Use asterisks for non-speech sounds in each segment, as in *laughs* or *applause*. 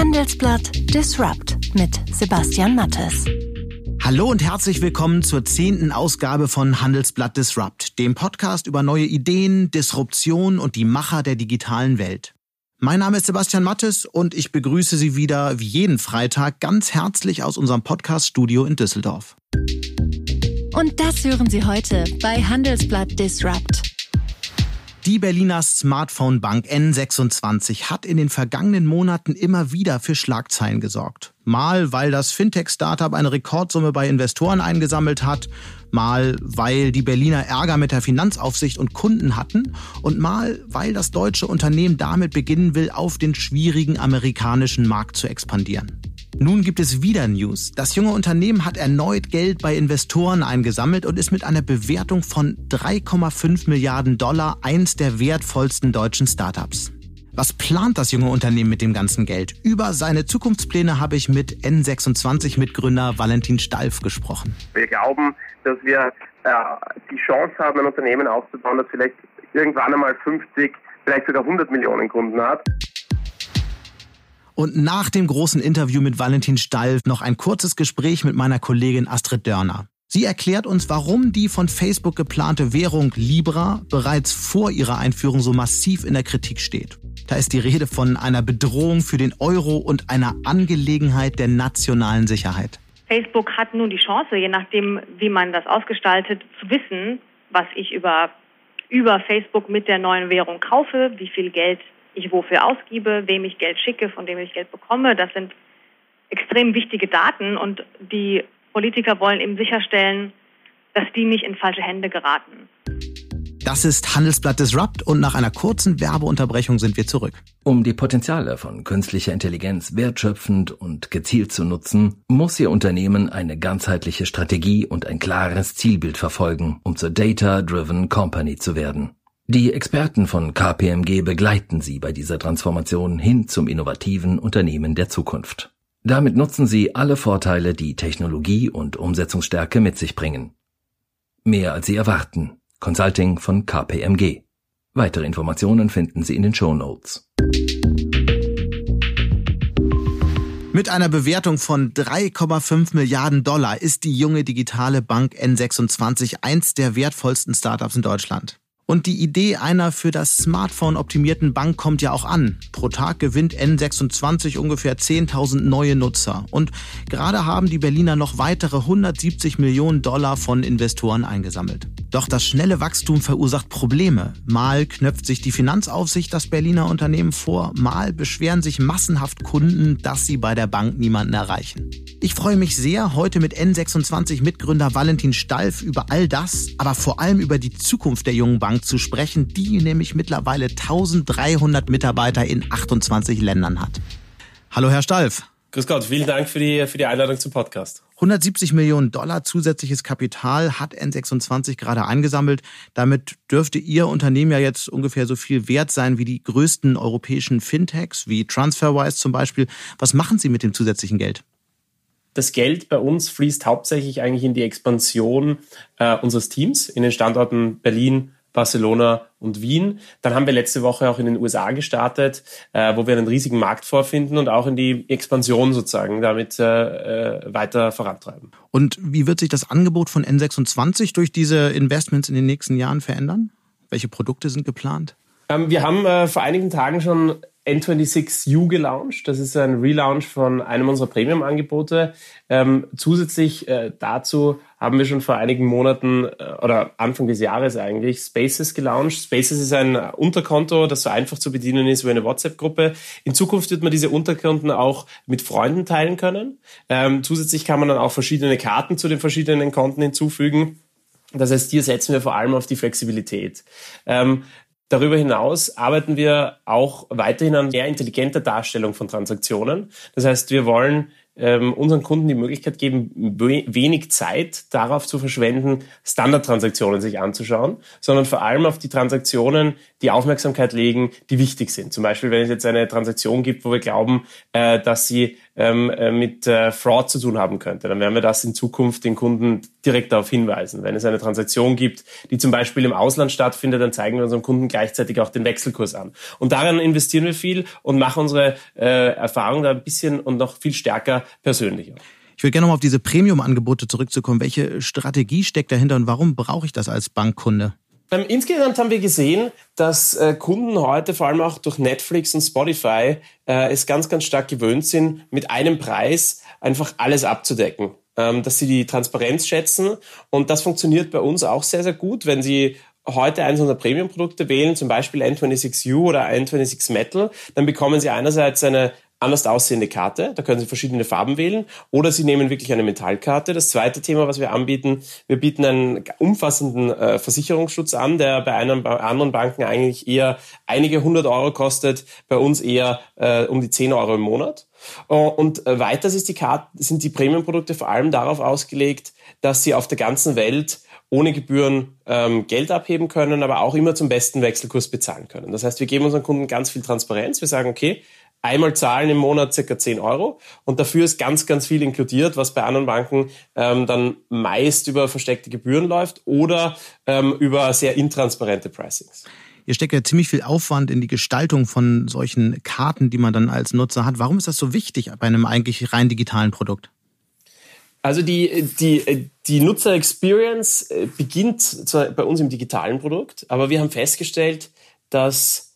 Handelsblatt Disrupt mit Sebastian Mattes. Hallo und herzlich willkommen zur zehnten Ausgabe von Handelsblatt Disrupt, dem Podcast über neue Ideen, Disruption und die Macher der digitalen Welt. Mein Name ist Sebastian Mattes und ich begrüße Sie wieder wie jeden Freitag ganz herzlich aus unserem Podcast-Studio in Düsseldorf. Und das hören Sie heute bei Handelsblatt Disrupt. Die Berliner Smartphone-Bank N26 hat in den vergangenen Monaten immer wieder für Schlagzeilen gesorgt. Mal, weil das Fintech-Startup eine Rekordsumme bei Investoren eingesammelt hat, mal, weil die Berliner Ärger mit der Finanzaufsicht und Kunden hatten und mal, weil das deutsche Unternehmen damit beginnen will, auf den schwierigen amerikanischen Markt zu expandieren. Nun gibt es wieder News. Das junge Unternehmen hat erneut Geld bei Investoren eingesammelt und ist mit einer Bewertung von 3,5 Milliarden Dollar eins der wertvollsten deutschen Startups. Was plant das junge Unternehmen mit dem ganzen Geld? Über seine Zukunftspläne habe ich mit N26-Mitgründer Valentin Stalf gesprochen. Wir glauben, dass wir äh, die Chance haben, ein Unternehmen aufzubauen, das vielleicht irgendwann einmal 50, vielleicht sogar 100 Millionen Kunden hat. Und nach dem großen Interview mit Valentin Stall noch ein kurzes Gespräch mit meiner Kollegin Astrid Dörner. Sie erklärt uns, warum die von Facebook geplante Währung Libra bereits vor ihrer Einführung so massiv in der Kritik steht. Da ist die Rede von einer Bedrohung für den Euro und einer Angelegenheit der nationalen Sicherheit. Facebook hat nun die Chance, je nachdem, wie man das ausgestaltet, zu wissen, was ich über, über Facebook mit der neuen Währung kaufe, wie viel Geld ich wofür ausgebe, wem ich Geld schicke, von dem ich Geld bekomme. Das sind extrem wichtige Daten und die Politiker wollen eben sicherstellen, dass die nicht in falsche Hände geraten. Das ist Handelsblatt Disrupt und nach einer kurzen Werbeunterbrechung sind wir zurück. Um die Potenziale von künstlicher Intelligenz wertschöpfend und gezielt zu nutzen, muss Ihr Unternehmen eine ganzheitliche Strategie und ein klares Zielbild verfolgen, um zur Data-Driven Company zu werden. Die Experten von KPMG begleiten Sie bei dieser Transformation hin zum innovativen Unternehmen der Zukunft. Damit nutzen Sie alle Vorteile, die Technologie und Umsetzungsstärke mit sich bringen. Mehr als Sie erwarten. Consulting von KPMG. Weitere Informationen finden Sie in den Show Notes. Mit einer Bewertung von 3,5 Milliarden Dollar ist die junge digitale Bank N26 eins der wertvollsten Startups in Deutschland. Und die Idee einer für das Smartphone optimierten Bank kommt ja auch an. Pro Tag gewinnt N26 ungefähr 10.000 neue Nutzer. Und gerade haben die Berliner noch weitere 170 Millionen Dollar von Investoren eingesammelt. Doch das schnelle Wachstum verursacht Probleme. Mal knöpft sich die Finanzaufsicht das Berliner Unternehmen vor, mal beschweren sich massenhaft Kunden, dass sie bei der Bank niemanden erreichen. Ich freue mich sehr, heute mit N26 Mitgründer Valentin Stalf über all das, aber vor allem über die Zukunft der jungen Bank zu sprechen, die nämlich mittlerweile 1300 Mitarbeiter in 28 Ländern hat. Hallo, Herr Stalf. Grüß Gott, vielen Dank für die, für die Einladung zum Podcast. 170 Millionen Dollar zusätzliches Kapital hat N26 gerade eingesammelt. Damit dürfte Ihr Unternehmen ja jetzt ungefähr so viel wert sein wie die größten europäischen Fintechs, wie TransferWise zum Beispiel. Was machen Sie mit dem zusätzlichen Geld? Das Geld bei uns fließt hauptsächlich eigentlich in die Expansion äh, unseres Teams in den Standorten Berlin, Barcelona und Wien. Dann haben wir letzte Woche auch in den USA gestartet, äh, wo wir einen riesigen Markt vorfinden und auch in die Expansion sozusagen damit äh, äh weiter vorantreiben. Und wie wird sich das Angebot von N26 durch diese Investments in den nächsten Jahren verändern? Welche Produkte sind geplant? Ähm, wir haben äh, vor einigen Tagen schon N26U gelauncht. Das ist ein Relaunch von einem unserer Premium-Angebote. Ähm, zusätzlich äh, dazu haben wir schon vor einigen Monaten äh, oder Anfang des Jahres eigentlich Spaces gelauncht. Spaces ist ein Unterkonto, das so einfach zu bedienen ist wie eine WhatsApp-Gruppe. In Zukunft wird man diese Unterkonten auch mit Freunden teilen können. Ähm, zusätzlich kann man dann auch verschiedene Karten zu den verschiedenen Konten hinzufügen. Das heißt, hier setzen wir vor allem auf die Flexibilität. Ähm, Darüber hinaus arbeiten wir auch weiterhin an sehr intelligenter Darstellung von Transaktionen. Das heißt, wir wollen ähm, unseren Kunden die Möglichkeit geben, wenig Zeit darauf zu verschwenden, Standardtransaktionen sich anzuschauen, sondern vor allem auf die Transaktionen, die Aufmerksamkeit legen, die wichtig sind. Zum Beispiel, wenn es jetzt eine Transaktion gibt, wo wir glauben, äh, dass sie ähm, äh, mit äh, Fraud zu tun haben könnte, dann werden wir das in Zukunft den Kunden direkt darauf hinweisen. Wenn es eine Transaktion gibt, die zum Beispiel im Ausland stattfindet, dann zeigen wir unserem Kunden gleichzeitig auch den Wechselkurs an. Und daran investieren wir viel und machen unsere äh, Erfahrung da ein bisschen und noch viel stärker persönlicher. Ich würde gerne noch mal auf diese Premium-Angebote zurückzukommen. Welche Strategie steckt dahinter und warum brauche ich das als Bankkunde? Ähm, insgesamt haben wir gesehen, dass äh, Kunden heute vor allem auch durch Netflix und Spotify äh, es ganz, ganz stark gewöhnt sind, mit einem Preis einfach alles abzudecken. Ähm, dass sie die Transparenz schätzen und das funktioniert bei uns auch sehr, sehr gut, wenn sie heute eines unserer Premium-Produkte wählen, zum Beispiel N26U oder N26 Metal, dann bekommen Sie einerseits eine anders aussehende Karte. Da können Sie verschiedene Farben wählen. Oder Sie nehmen wirklich eine Metallkarte. Das zweite Thema, was wir anbieten, wir bieten einen umfassenden äh, Versicherungsschutz an, der bei einem, bei anderen Banken eigentlich eher einige hundert Euro kostet, bei uns eher äh, um die zehn Euro im Monat. Uh, und äh, weiters ist die Karte, sind die Premium-Produkte vor allem darauf ausgelegt, dass sie auf der ganzen Welt ohne Gebühren ähm, Geld abheben können, aber auch immer zum besten Wechselkurs bezahlen können. Das heißt, wir geben unseren Kunden ganz viel Transparenz. Wir sagen, okay, einmal zahlen im Monat circa 10 Euro und dafür ist ganz, ganz viel inkludiert, was bei anderen Banken ähm, dann meist über versteckte Gebühren läuft oder ähm, über sehr intransparente Pricings. Ihr steckt ja ziemlich viel Aufwand in die Gestaltung von solchen Karten, die man dann als Nutzer hat. Warum ist das so wichtig bei einem eigentlich rein digitalen Produkt? Also die, die, die Nutzer-Experience äh, beginnt zwar bei uns im digitalen Produkt, aber wir haben festgestellt, dass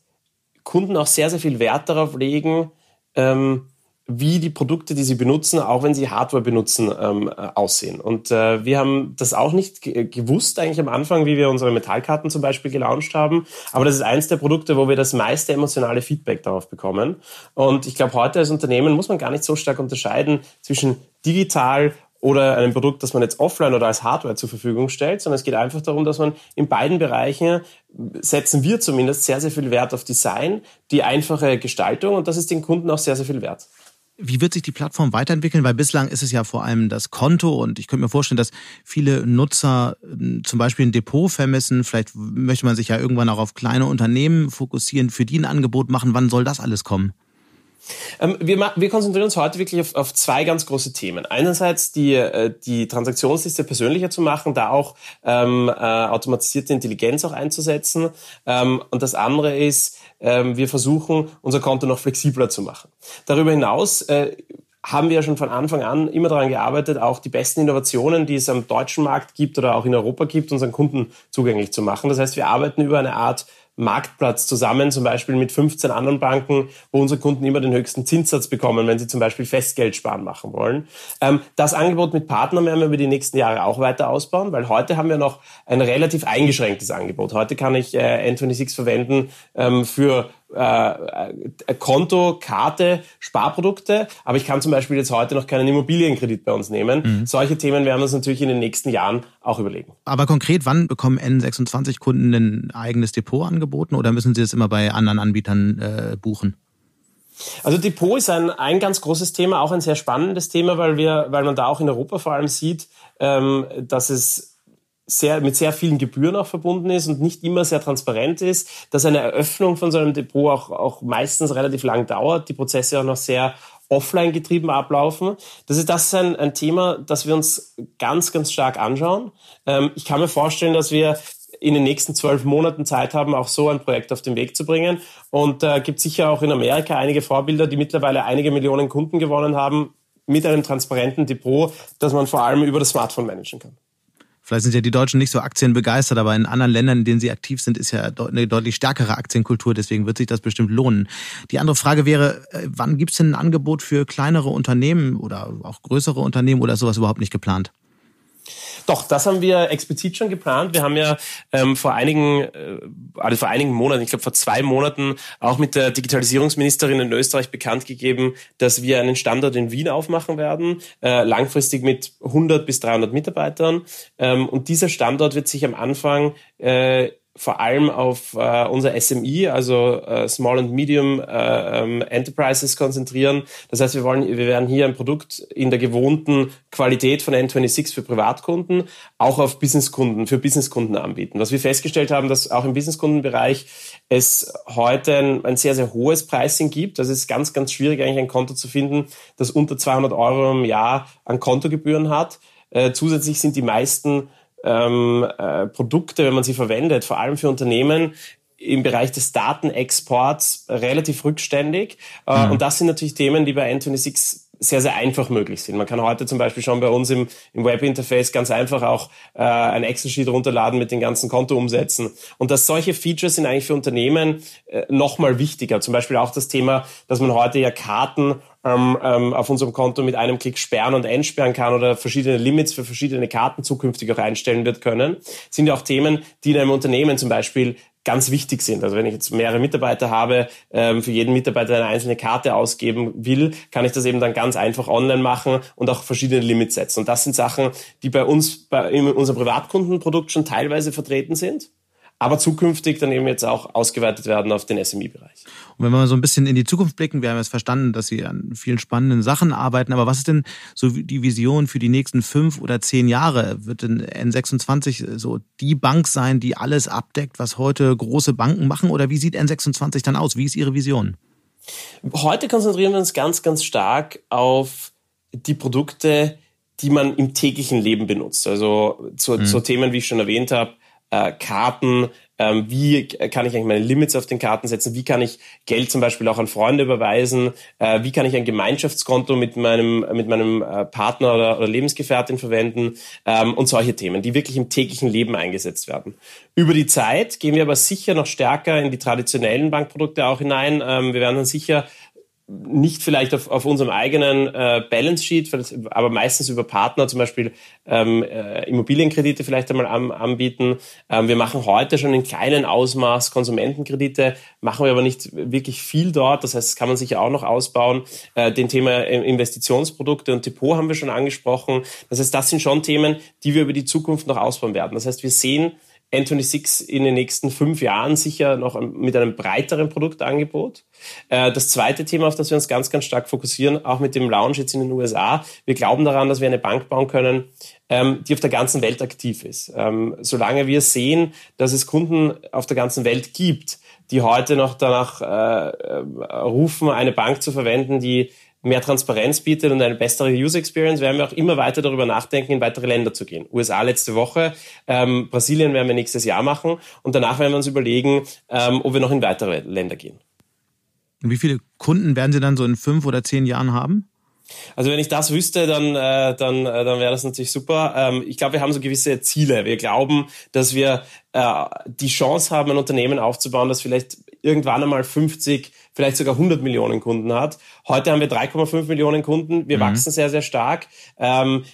Kunden auch sehr, sehr viel Wert darauf legen, ähm, wie die Produkte, die sie benutzen, auch wenn sie Hardware benutzen, ähm, äh, aussehen. Und äh, wir haben das auch nicht gewusst eigentlich am Anfang, wie wir unsere Metallkarten zum Beispiel gelauncht haben. Aber das ist eins der Produkte, wo wir das meiste emotionale Feedback darauf bekommen. Und ich glaube, heute als Unternehmen muss man gar nicht so stark unterscheiden zwischen digital oder einem Produkt, das man jetzt offline oder als Hardware zur Verfügung stellt, sondern es geht einfach darum, dass man in beiden Bereichen setzen wir zumindest sehr, sehr viel Wert auf Design, die einfache Gestaltung und das ist den Kunden auch sehr, sehr viel wert. Wie wird sich die Plattform weiterentwickeln? Weil bislang ist es ja vor allem das Konto und ich könnte mir vorstellen, dass viele Nutzer hm, zum Beispiel ein Depot vermessen. Vielleicht möchte man sich ja irgendwann auch auf kleine Unternehmen fokussieren, für die ein Angebot machen. Wann soll das alles kommen? Ähm, wir, wir, konzentrieren uns heute wirklich auf, auf, zwei ganz große Themen. Einerseits die, äh, die Transaktionsliste persönlicher zu machen, da auch ähm, äh, automatisierte Intelligenz auch einzusetzen. Ähm, und das andere ist, ähm, wir versuchen, unser Konto noch flexibler zu machen. Darüber hinaus äh, haben wir ja schon von Anfang an immer daran gearbeitet, auch die besten Innovationen, die es am deutschen Markt gibt oder auch in Europa gibt, unseren Kunden zugänglich zu machen. Das heißt, wir arbeiten über eine Art Marktplatz zusammen, zum Beispiel mit 15 anderen Banken, wo unsere Kunden immer den höchsten Zinssatz bekommen, wenn sie zum Beispiel Festgeld sparen machen wollen. Ähm, das Angebot mit Partnern werden wir über die nächsten Jahre auch weiter ausbauen, weil heute haben wir noch ein relativ eingeschränktes Angebot. Heute kann ich äh, N26 verwenden ähm, für äh, äh, Konto, Karte, Sparprodukte, aber ich kann zum Beispiel jetzt heute noch keinen Immobilienkredit bei uns nehmen. Mhm. Solche Themen werden wir uns natürlich in den nächsten Jahren auch überlegen. Aber konkret, wann bekommen N26-Kunden ein eigenes Depot angeboten oder müssen sie es immer bei anderen Anbietern äh, buchen? Also Depot ist ein, ein ganz großes Thema, auch ein sehr spannendes Thema, weil wir, weil man da auch in Europa vor allem sieht, ähm, dass es sehr, mit sehr vielen Gebühren auch verbunden ist und nicht immer sehr transparent ist, dass eine Eröffnung von so einem Depot auch, auch meistens relativ lang dauert, die Prozesse auch noch sehr offline getrieben ablaufen. Das ist, das ist ein, ein Thema, das wir uns ganz, ganz stark anschauen. Ähm, ich kann mir vorstellen, dass wir in den nächsten zwölf Monaten Zeit haben, auch so ein Projekt auf den Weg zu bringen. Und äh, gibt sicher auch in Amerika einige Vorbilder, die mittlerweile einige Millionen Kunden gewonnen haben mit einem transparenten Depot, das man vor allem über das Smartphone managen kann. Vielleicht sind ja die Deutschen nicht so aktienbegeistert, aber in anderen Ländern, in denen sie aktiv sind, ist ja eine deutlich stärkere Aktienkultur. Deswegen wird sich das bestimmt lohnen. Die andere Frage wäre, äh, wann gibt es denn ein Angebot für kleinere Unternehmen oder auch größere Unternehmen oder sowas überhaupt nicht geplant? Doch, das haben wir explizit schon geplant. Wir haben ja ähm, vor einigen, äh, also vor einigen Monaten, ich glaube vor zwei Monaten, auch mit der Digitalisierungsministerin in Österreich bekannt gegeben, dass wir einen Standort in Wien aufmachen werden, äh, langfristig mit 100 bis 300 Mitarbeitern. Ähm, und dieser Standort wird sich am Anfang äh, vor allem auf äh, unser SMI, also äh, Small and Medium äh, ähm, Enterprises konzentrieren. Das heißt, wir wollen, wir werden hier ein Produkt in der gewohnten Qualität von N26 für Privatkunden auch auf Businesskunden, für Businesskunden anbieten. Was wir festgestellt haben, dass auch im Businesskundenbereich es heute ein, ein sehr, sehr hohes Pricing gibt. Das ist ganz, ganz schwierig, eigentlich ein Konto zu finden, das unter 200 Euro im Jahr an Kontogebühren hat. Äh, zusätzlich sind die meisten ähm, äh, Produkte, wenn man sie verwendet, vor allem für Unternehmen, im Bereich des Datenexports relativ rückständig. Äh, mhm. Und das sind natürlich Themen, die bei N26 sehr, sehr einfach möglich sind. Man kann heute zum Beispiel schon bei uns im, im Webinterface ganz einfach auch äh, ein Excel-Sheet runterladen mit den ganzen Kontoumsätzen. Und dass solche Features sind eigentlich für Unternehmen äh, nochmal wichtiger. Zum Beispiel auch das Thema, dass man heute ja Karten ähm, ähm, auf unserem Konto mit einem Klick sperren und entsperren kann oder verschiedene Limits für verschiedene Karten zukünftig auch einstellen wird können, sind ja auch Themen, die in einem Unternehmen zum Beispiel ganz wichtig sind. Also wenn ich jetzt mehrere Mitarbeiter habe, ähm, für jeden Mitarbeiter eine einzelne Karte ausgeben will, kann ich das eben dann ganz einfach online machen und auch verschiedene Limits setzen. Und das sind Sachen, die bei uns, bei in unserem Privatkundenprodukt schon teilweise vertreten sind aber zukünftig dann eben jetzt auch ausgeweitet werden auf den SME-Bereich. Und wenn wir mal so ein bisschen in die Zukunft blicken, wir haben jetzt verstanden, dass Sie an vielen spannenden Sachen arbeiten, aber was ist denn so die Vision für die nächsten fünf oder zehn Jahre? Wird denn N26 so die Bank sein, die alles abdeckt, was heute große Banken machen? Oder wie sieht N26 dann aus? Wie ist Ihre Vision? Heute konzentrieren wir uns ganz, ganz stark auf die Produkte, die man im täglichen Leben benutzt. Also zu, mhm. zu Themen, wie ich schon erwähnt habe, äh, Karten, ähm, wie kann ich eigentlich meine Limits auf den Karten setzen, wie kann ich Geld zum Beispiel auch an Freunde überweisen, äh, wie kann ich ein Gemeinschaftskonto mit meinem, mit meinem äh, Partner oder, oder Lebensgefährtin verwenden ähm, und solche Themen, die wirklich im täglichen Leben eingesetzt werden. Über die Zeit gehen wir aber sicher noch stärker in die traditionellen Bankprodukte auch hinein. Ähm, wir werden dann sicher nicht vielleicht auf, auf unserem eigenen äh, Balance Sheet, aber meistens über Partner, zum Beispiel ähm, äh, Immobilienkredite vielleicht einmal am, anbieten. Ähm, wir machen heute schon in kleinen Ausmaß Konsumentenkredite, machen wir aber nicht wirklich viel dort. Das heißt, das kann man sicher auch noch ausbauen. Äh, den Thema Investitionsprodukte und Depot haben wir schon angesprochen. Das heißt, das sind schon Themen, die wir über die Zukunft noch ausbauen werden. Das heißt, wir sehen N26 in den nächsten fünf Jahren sicher noch mit einem breiteren Produktangebot. Äh, das zweite Thema, auf das wir uns ganz, ganz stark fokussieren, auch mit dem Launch jetzt in den USA, wir glauben daran, dass wir eine Bank bauen können, ähm, die auf der ganzen Welt aktiv ist. Ähm, solange wir sehen, dass es Kunden auf der ganzen Welt gibt, die heute noch danach äh, äh, rufen, eine Bank zu verwenden, die mehr Transparenz bietet und eine bessere User Experience, werden wir auch immer weiter darüber nachdenken, in weitere Länder zu gehen. USA letzte Woche, ähm, Brasilien werden wir nächstes Jahr machen und danach werden wir uns überlegen, ähm, ob wir noch in weitere Länder gehen. Und wie viele Kunden werden Sie dann so in fünf oder zehn Jahren haben? Also wenn ich das wüsste, dann, äh, dann, äh, dann wäre das natürlich super. Ähm, ich glaube, wir haben so gewisse Ziele. Wir glauben, dass wir äh, die Chance haben, ein Unternehmen aufzubauen, das vielleicht irgendwann einmal 50, vielleicht sogar 100 Millionen Kunden hat. Heute haben wir 3,5 Millionen Kunden. Wir mhm. wachsen sehr, sehr stark. Ähm,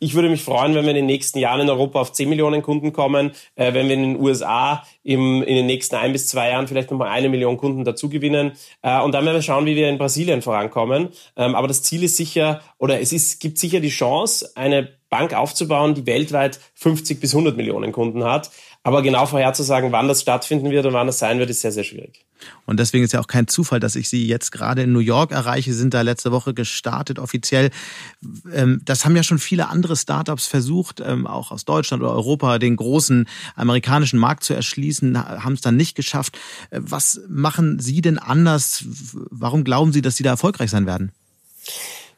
ich würde mich freuen, wenn wir in den nächsten Jahren in Europa auf 10 Millionen Kunden kommen, äh, wenn wir in den USA im, in den nächsten ein bis zwei Jahren vielleicht nochmal eine Million Kunden dazu gewinnen. Äh, und dann werden wir schauen, wie wir in Brasilien vorankommen. Ähm, aber das Ziel ist sicher, oder es ist, gibt sicher die Chance, eine Bank aufzubauen, die weltweit 50 bis 100 Millionen Kunden hat. Aber genau vorherzusagen, wann das stattfinden wird und wann das sein wird, ist sehr, sehr schwierig. Und deswegen ist ja auch kein Zufall, dass ich Sie jetzt gerade in New York erreiche. Sie sind da letzte Woche gestartet offiziell. Ähm, das haben ja schon viele andere Startups versucht, ähm, auch aus Deutschland oder Europa, den großen amerikanischen Markt zu erschließen, haben es dann nicht geschafft. Äh, was machen Sie denn anders? Warum glauben Sie, dass Sie da erfolgreich sein werden?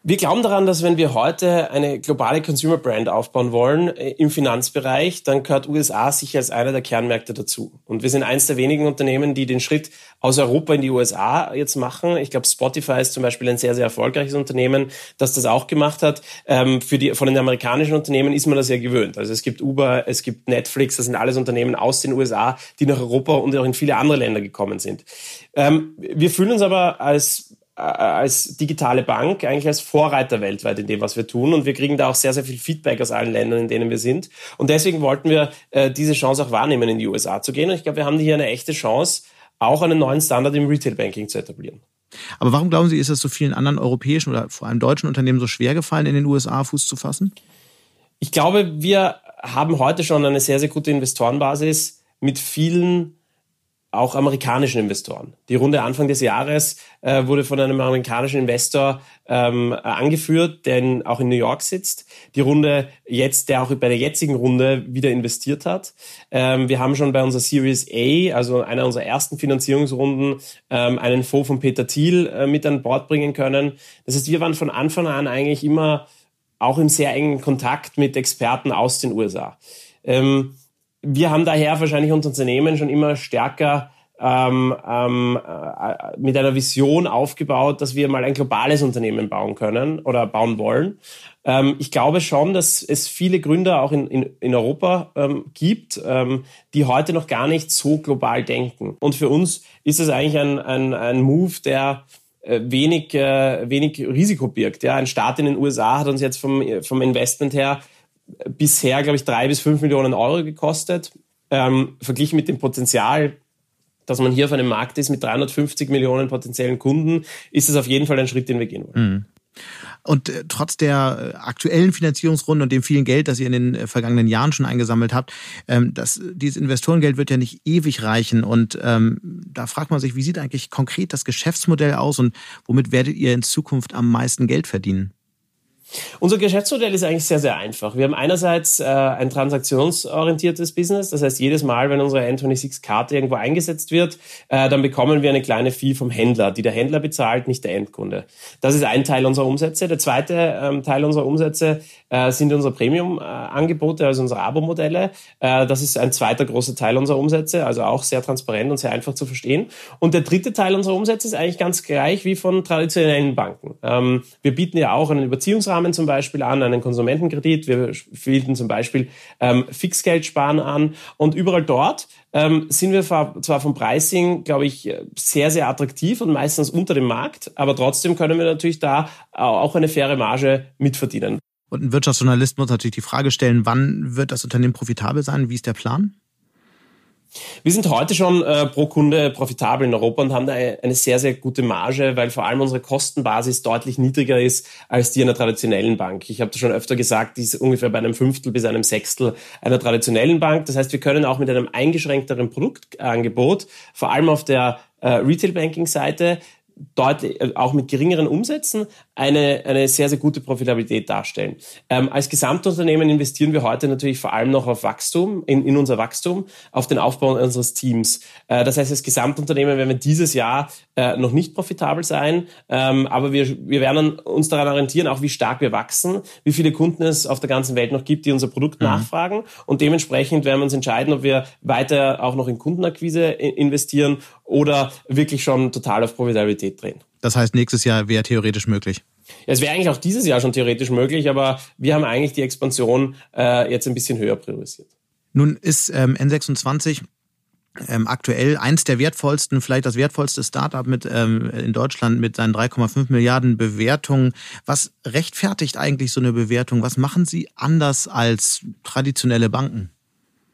Wir glauben daran, dass wenn wir heute eine globale Consumer Brand aufbauen wollen äh, im Finanzbereich, dann gehört USA sicher als einer der Kernmärkte dazu. Und wir sind eines der wenigen Unternehmen, die den Schritt aus Europa in die USA jetzt machen. Ich glaube, Spotify ist zum Beispiel ein sehr, sehr erfolgreiches Unternehmen, das das auch gemacht hat. Ähm, für die, von den amerikanischen Unternehmen ist man das ja gewöhnt. Also es gibt Uber, es gibt Netflix, das sind alles Unternehmen aus den USA, die nach Europa und auch in viele andere Länder gekommen sind. Ähm, wir fühlen uns aber als als digitale Bank eigentlich als Vorreiter weltweit in dem, was wir tun. Und wir kriegen da auch sehr, sehr viel Feedback aus allen Ländern, in denen wir sind. Und deswegen wollten wir äh, diese Chance auch wahrnehmen, in die USA zu gehen. Und ich glaube, wir haben hier eine echte Chance, auch einen neuen Standard im Retail-Banking zu etablieren. Aber warum glauben Sie, ist es so vielen anderen europäischen oder vor allem deutschen Unternehmen so schwer gefallen, in den USA Fuß zu fassen? Ich glaube, wir haben heute schon eine sehr, sehr gute Investorenbasis mit vielen auch amerikanischen Investoren. Die Runde Anfang des Jahres äh, wurde von einem amerikanischen Investor ähm, angeführt, der auch in New York sitzt. Die Runde jetzt, der auch bei der jetzigen Runde wieder investiert hat. Ähm, wir haben schon bei unserer Series A, also einer unserer ersten Finanzierungsrunden, ähm, einen Fonds von Peter Thiel äh, mit an Bord bringen können. Das heißt, wir waren von Anfang an eigentlich immer auch im sehr engen Kontakt mit Experten aus den USA. Ähm, wir haben daher wahrscheinlich unser Unternehmen schon immer stärker ähm, ähm, äh, mit einer Vision aufgebaut, dass wir mal ein globales Unternehmen bauen können oder bauen wollen. Ähm, ich glaube schon, dass es viele Gründer auch in, in, in Europa ähm, gibt, ähm, die heute noch gar nicht so global denken. Und für uns ist es eigentlich ein, ein, ein Move, der äh, wenig, äh, wenig Risiko birgt. Ja, ein Staat in den USA hat uns jetzt vom, vom Investment her bisher, glaube ich, drei bis fünf Millionen Euro gekostet. Ähm, verglichen mit dem Potenzial, dass man hier auf einem Markt ist mit 350 Millionen potenziellen Kunden, ist es auf jeden Fall ein Schritt, den wir gehen wollen. Mhm. Und äh, trotz der äh, aktuellen Finanzierungsrunde und dem vielen Geld, das ihr in den äh, vergangenen Jahren schon eingesammelt habt, ähm, das, dieses Investorengeld wird ja nicht ewig reichen. Und ähm, da fragt man sich, wie sieht eigentlich konkret das Geschäftsmodell aus und womit werdet ihr in Zukunft am meisten Geld verdienen? Unser Geschäftsmodell ist eigentlich sehr, sehr einfach. Wir haben einerseits äh, ein transaktionsorientiertes Business. Das heißt, jedes Mal, wenn unsere N26-Karte irgendwo eingesetzt wird, äh, dann bekommen wir eine kleine Fee vom Händler, die der Händler bezahlt, nicht der Endkunde. Das ist ein Teil unserer Umsätze. Der zweite ähm, Teil unserer Umsätze äh, sind unsere Premium-Angebote, also unsere Abo-Modelle. Äh, das ist ein zweiter großer Teil unserer Umsätze, also auch sehr transparent und sehr einfach zu verstehen. Und der dritte Teil unserer Umsätze ist eigentlich ganz gleich wie von traditionellen Banken. Ähm, wir bieten ja auch einen Überziehungsrahmen Kreditrahmen zum Beispiel an, einen Konsumentenkredit. Wir bieten zum Beispiel ähm, Fixgeldsparen an. Und überall dort ähm, sind wir zwar vom Pricing, glaube ich, sehr, sehr attraktiv und meistens unter dem Markt, aber trotzdem können wir natürlich da auch eine faire Marge mitverdienen. Und ein Wirtschaftsjournalist muss natürlich die Frage stellen, wann wird das Unternehmen profitabel sein? Wie ist der Plan? Wir sind heute schon äh, pro Kunde profitabel in Europa und haben da eine sehr, sehr gute Marge, weil vor allem unsere Kostenbasis deutlich niedriger ist als die einer traditionellen Bank. Ich habe das schon öfter gesagt, die ist ungefähr bei einem Fünftel bis einem Sechstel einer traditionellen Bank. Das heißt, wir können auch mit einem eingeschränkteren Produktangebot, vor allem auf der äh, Retail-Banking-Seite, deutlich, äh, auch mit geringeren Umsätzen eine, eine sehr, sehr gute Profitabilität darstellen. Ähm, als Gesamtunternehmen investieren wir heute natürlich vor allem noch auf Wachstum, in, in unser Wachstum, auf den Aufbau unseres Teams. Äh, das heißt, als Gesamtunternehmen werden wir dieses Jahr äh, noch nicht profitabel sein, ähm, aber wir, wir werden uns daran orientieren, auch wie stark wir wachsen, wie viele Kunden es auf der ganzen Welt noch gibt, die unser Produkt mhm. nachfragen und dementsprechend werden wir uns entscheiden, ob wir weiter auch noch in Kundenakquise investieren oder wirklich schon total auf Profitabilität drehen. Das heißt, nächstes Jahr wäre theoretisch möglich. Ja, es wäre eigentlich auch dieses Jahr schon theoretisch möglich, aber wir haben eigentlich die Expansion äh, jetzt ein bisschen höher priorisiert. Nun ist ähm, N26 ähm, aktuell eins der wertvollsten, vielleicht das wertvollste Startup mit ähm, in Deutschland mit seinen 3,5 Milliarden Bewertungen. Was rechtfertigt eigentlich so eine Bewertung? Was machen Sie anders als traditionelle Banken?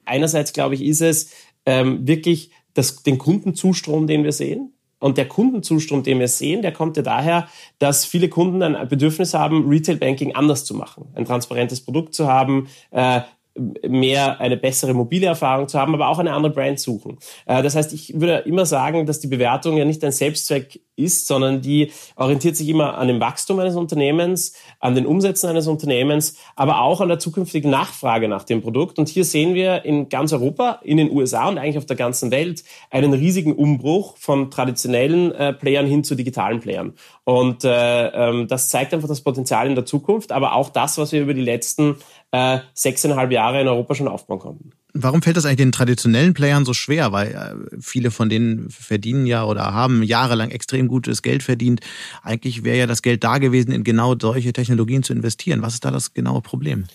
Einerseits glaube ich, ist es ähm, wirklich das, den Kundenzustrom, den wir sehen. Und der Kundenzustrom, den wir sehen, der kommt ja daher, dass viele Kunden ein Bedürfnis haben, Retail Banking anders zu machen, ein transparentes Produkt zu haben, äh, mehr eine bessere mobile Erfahrung zu haben, aber auch eine andere Brand suchen. Äh, das heißt, ich würde immer sagen, dass die Bewertung ja nicht ein Selbstzweck ist, sondern die orientiert sich immer an dem Wachstum eines Unternehmens, an den Umsätzen eines Unternehmens, aber auch an der zukünftigen Nachfrage nach dem Produkt. Und hier sehen wir in ganz Europa, in den USA und eigentlich auf der ganzen Welt einen riesigen Umbruch von traditionellen äh, Playern hin zu digitalen Playern. Und äh, ähm, das zeigt einfach das Potenzial in der Zukunft, aber auch das, was wir über die letzten äh, sechseinhalb Jahre in Europa schon aufbauen konnten. Warum fällt das eigentlich den traditionellen Playern so schwer? Weil äh, viele von denen verdienen ja oder haben jahrelang extrem gutes Geld verdient. Eigentlich wäre ja das Geld da gewesen, in genau solche Technologien zu investieren. Was ist da das genaue Problem?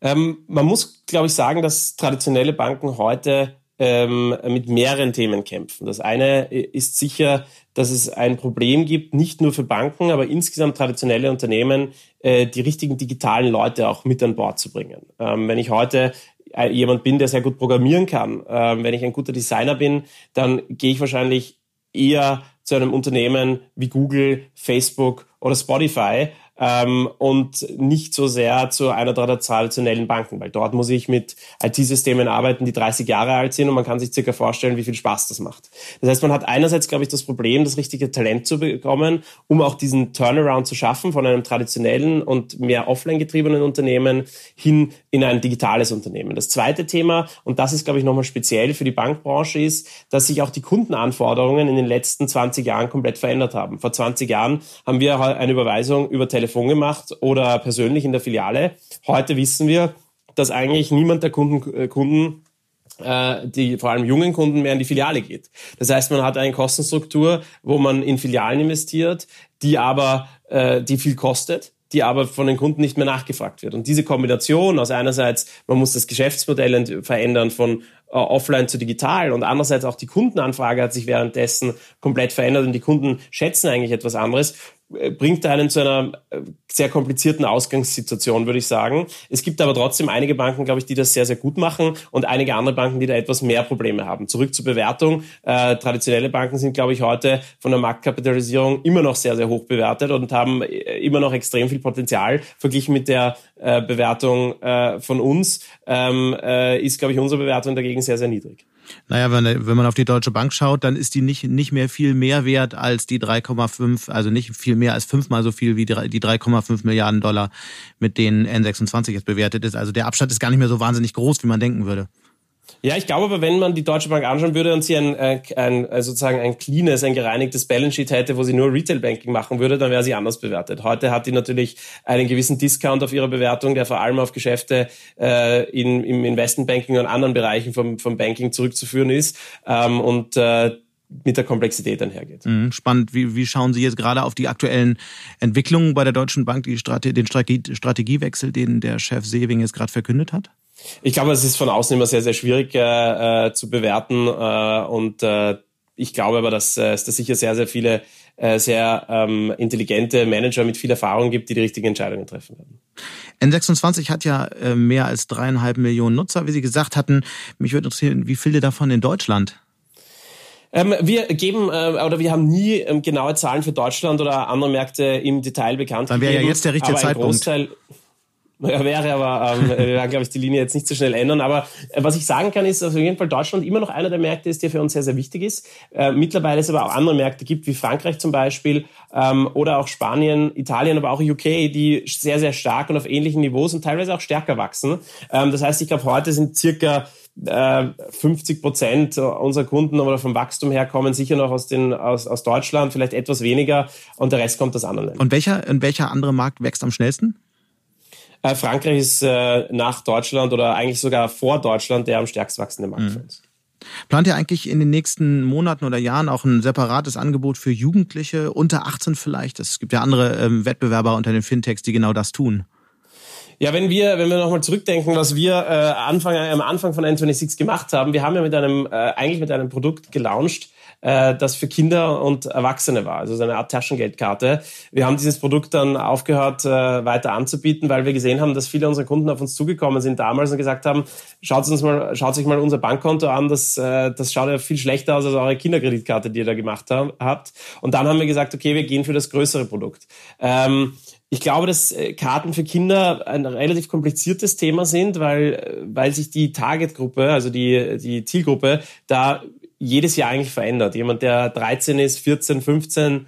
Ähm, man muss, glaube ich, sagen, dass traditionelle Banken heute ähm, mit mehreren Themen kämpfen. Das eine ist sicher, dass es ein Problem gibt, nicht nur für Banken, aber insgesamt traditionelle Unternehmen, äh, die richtigen digitalen Leute auch mit an Bord zu bringen. Ähm, wenn ich heute äh, jemand bin, der sehr gut programmieren kann, ähm, wenn ich ein guter Designer bin, dann gehe ich wahrscheinlich eher zu einem Unternehmen wie Google, Facebook oder Spotify, ähm, und nicht so sehr zu einer der traditionellen Banken, weil dort muss ich mit IT-Systemen arbeiten, die 30 Jahre alt sind und man kann sich circa vorstellen, wie viel Spaß das macht. Das heißt, man hat einerseits, glaube ich, das Problem, das richtige Talent zu bekommen, um auch diesen Turnaround zu schaffen von einem traditionellen und mehr offline getriebenen Unternehmen hin in ein digitales Unternehmen. Das zweite Thema, und das ist, glaube ich, nochmal speziell für die Bankbranche, ist, dass sich auch die Kundenanforderungen in den letzten 20 Jahren komplett verändert haben. Vor 20 Jahren haben wir eine Überweisung über Telefon gemacht oder persönlich in der Filiale. Heute wissen wir, dass eigentlich niemand der Kunden, äh, Kunden äh, die vor allem jungen Kunden mehr in die Filiale geht. Das heißt, man hat eine Kostenstruktur, wo man in Filialen investiert, die aber äh, die viel kostet die aber von den Kunden nicht mehr nachgefragt wird. Und diese Kombination aus einerseits, man muss das Geschäftsmodell verändern von offline zu digital und andererseits auch die Kundenanfrage hat sich währenddessen komplett verändert und die Kunden schätzen eigentlich etwas anderes, bringt einen zu einer äh, sehr komplizierten Ausgangssituation, würde ich sagen. Es gibt aber trotzdem einige Banken, glaube ich, die das sehr, sehr gut machen und einige andere Banken, die da etwas mehr Probleme haben. Zurück zur Bewertung. Äh, traditionelle Banken sind, glaube ich, heute von der Marktkapitalisierung immer noch sehr, sehr hoch bewertet und haben äh, immer noch extrem viel Potenzial verglichen mit der äh, Bewertung äh, von uns. Ähm, äh, ist, glaube ich, unsere Bewertung dagegen sehr, sehr niedrig. Naja, wenn, wenn man auf die Deutsche Bank schaut, dann ist die nicht, nicht mehr viel mehr wert als die 3,5, also nicht viel mehr als fünfmal so viel wie die, die 3,5 Milliarden Dollar, mit denen N26 jetzt bewertet ist. Also der Abstand ist gar nicht mehr so wahnsinnig groß, wie man denken würde. Ja, ich glaube aber, wenn man die Deutsche Bank anschauen würde und sie ein, äh, ein, ein sozusagen ein cleanes, ein gereinigtes Balance Sheet hätte, wo sie nur Retail Banking machen würde, dann wäre sie anders bewertet. Heute hat die natürlich einen gewissen Discount auf ihre Bewertung, der vor allem auf Geschäfte äh, in, im Investment Banking und anderen Bereichen vom, vom Banking zurückzuführen ist. Ähm, und äh, mit der Komplexität einhergeht. Mhm, spannend. Wie, wie schauen Sie jetzt gerade auf die aktuellen Entwicklungen bei der Deutschen Bank, die Strate den Strategiewechsel, den der Chef Sewing jetzt gerade verkündet hat? Ich glaube, es ist von außen immer sehr, sehr schwierig äh, äh, zu bewerten äh, und äh, ich glaube aber, dass äh, es da sicher sehr, sehr viele äh, sehr ähm, intelligente Manager mit viel Erfahrung gibt, die die richtigen Entscheidungen treffen werden. N26 hat ja mehr als dreieinhalb Millionen Nutzer, wie Sie gesagt hatten. Mich würde interessieren, wie viele davon in Deutschland? Ähm, wir geben äh, oder wir haben nie ähm, genaue Zahlen für Deutschland oder andere Märkte im Detail bekannt. Dann wäre ja jetzt der richtige Zeitpunkt. Ja, wäre aber, ähm, wir werden, glaube ich, die Linie jetzt nicht so schnell ändern. Aber äh, was ich sagen kann, ist, dass auf jeden Fall Deutschland immer noch einer der Märkte ist, der für uns sehr, sehr wichtig ist. Äh, mittlerweile es aber auch andere Märkte gibt, wie Frankreich zum Beispiel ähm, oder auch Spanien, Italien, aber auch UK, die sehr, sehr stark und auf ähnlichen Niveaus und teilweise auch stärker wachsen. Ähm, das heißt, ich glaube, heute sind circa 50 äh, Prozent unserer Kunden oder vom Wachstum her kommen sicher noch aus, den, aus, aus Deutschland, vielleicht etwas weniger und der Rest kommt aus anderen Ländern. Und welcher, und welcher andere Markt wächst am schnellsten? Äh, Frankreich ist äh, nach Deutschland oder eigentlich sogar vor Deutschland der am stärkst wachsende Markt mhm. für uns. Plant ihr eigentlich in den nächsten Monaten oder Jahren auch ein separates Angebot für Jugendliche unter 18 vielleicht? Es gibt ja andere ähm, Wettbewerber unter den Fintechs, die genau das tun. Ja, wenn wir, wenn wir nochmal zurückdenken, was wir äh, Anfang, am Anfang von N26 gemacht haben, wir haben ja mit einem, äh, eigentlich mit einem Produkt gelauncht, äh, das für Kinder und Erwachsene war, also so eine Art Taschengeldkarte. Wir haben dieses Produkt dann aufgehört äh, weiter anzubieten, weil wir gesehen haben, dass viele unserer Kunden auf uns zugekommen sind damals und gesagt haben, schaut uns mal, schaut sich mal unser Bankkonto an, das, äh, das schaut ja viel schlechter aus als eure Kinderkreditkarte, die ihr da gemacht habt. Und dann haben wir gesagt, okay, wir gehen für das größere Produkt. Ähm, ich glaube, dass äh, Karten für Kinder ein relativ kompliziertes Thema sind, weil, äh, weil sich die Targetgruppe, also die, die Zielgruppe, da jedes Jahr eigentlich verändert. Jemand, der 13 ist, 14, 15,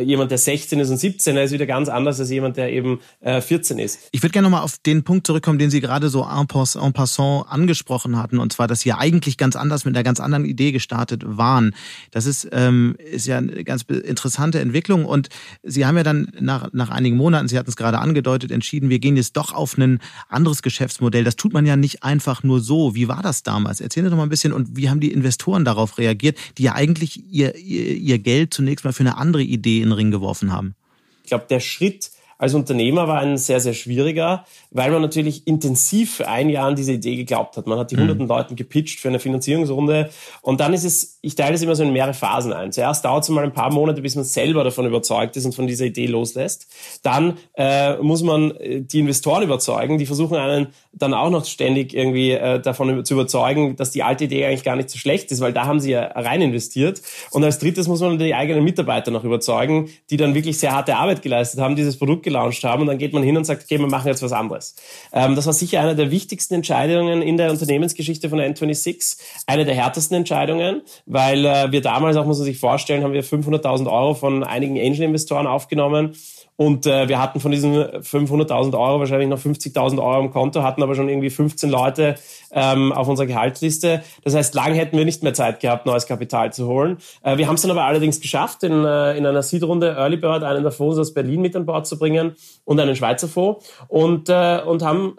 jemand, der 16 ist und 17 ist wieder ganz anders als jemand, der eben äh, 14 ist. Ich würde gerne nochmal auf den Punkt zurückkommen, den Sie gerade so en passant angesprochen hatten, und zwar, dass Sie eigentlich ganz anders mit einer ganz anderen Idee gestartet waren. Das ist, ähm, ist ja eine ganz interessante Entwicklung und Sie haben ja dann nach, nach einigen Monaten, Sie hatten es gerade angedeutet, entschieden, wir gehen jetzt doch auf ein anderes Geschäftsmodell. Das tut man ja nicht einfach nur so. Wie war das damals? Erzählen Sie doch mal ein bisschen und wie haben die Investoren darauf reagiert, die ja eigentlich ihr, ihr, ihr Geld zunächst mal für eine andere Idee in den Ring geworfen haben? Ich glaube, der Schritt als Unternehmer war ein sehr, sehr schwieriger, weil man natürlich intensiv für ein Jahr an diese Idee geglaubt hat. Man hat die mhm. hunderten Leuten gepitcht für eine Finanzierungsrunde und dann ist es, ich teile es immer so in mehrere Phasen ein. Zuerst dauert es mal ein paar Monate, bis man selber davon überzeugt ist und von dieser Idee loslässt. Dann äh, muss man äh, die Investoren überzeugen, die versuchen einen dann auch noch ständig irgendwie äh, davon zu überzeugen, dass die alte Idee eigentlich gar nicht so schlecht ist, weil da haben sie ja rein investiert. Und als drittes muss man die eigenen Mitarbeiter noch überzeugen, die dann wirklich sehr harte Arbeit geleistet haben, dieses Produkt gelauncht haben und dann geht man hin und sagt, okay, wir machen jetzt was anderes. Ähm, das war sicher eine der wichtigsten Entscheidungen in der Unternehmensgeschichte von N26, eine der härtesten Entscheidungen, weil äh, wir damals, auch muss man sich vorstellen, haben wir 500.000 Euro von einigen Angel-Investoren aufgenommen und äh, wir hatten von diesen 500.000 Euro wahrscheinlich noch 50.000 Euro im Konto, hatten aber schon irgendwie 15 Leute ähm, auf unserer Gehaltsliste. Das heißt, lang hätten wir nicht mehr Zeit gehabt, neues Kapital zu holen. Äh, wir haben es dann aber allerdings geschafft, in, äh, in einer Seed-Runde Early Bird einen der Fonds aus Berlin mit an Bord zu bringen und einen Schweizer Fonds und, äh, und haben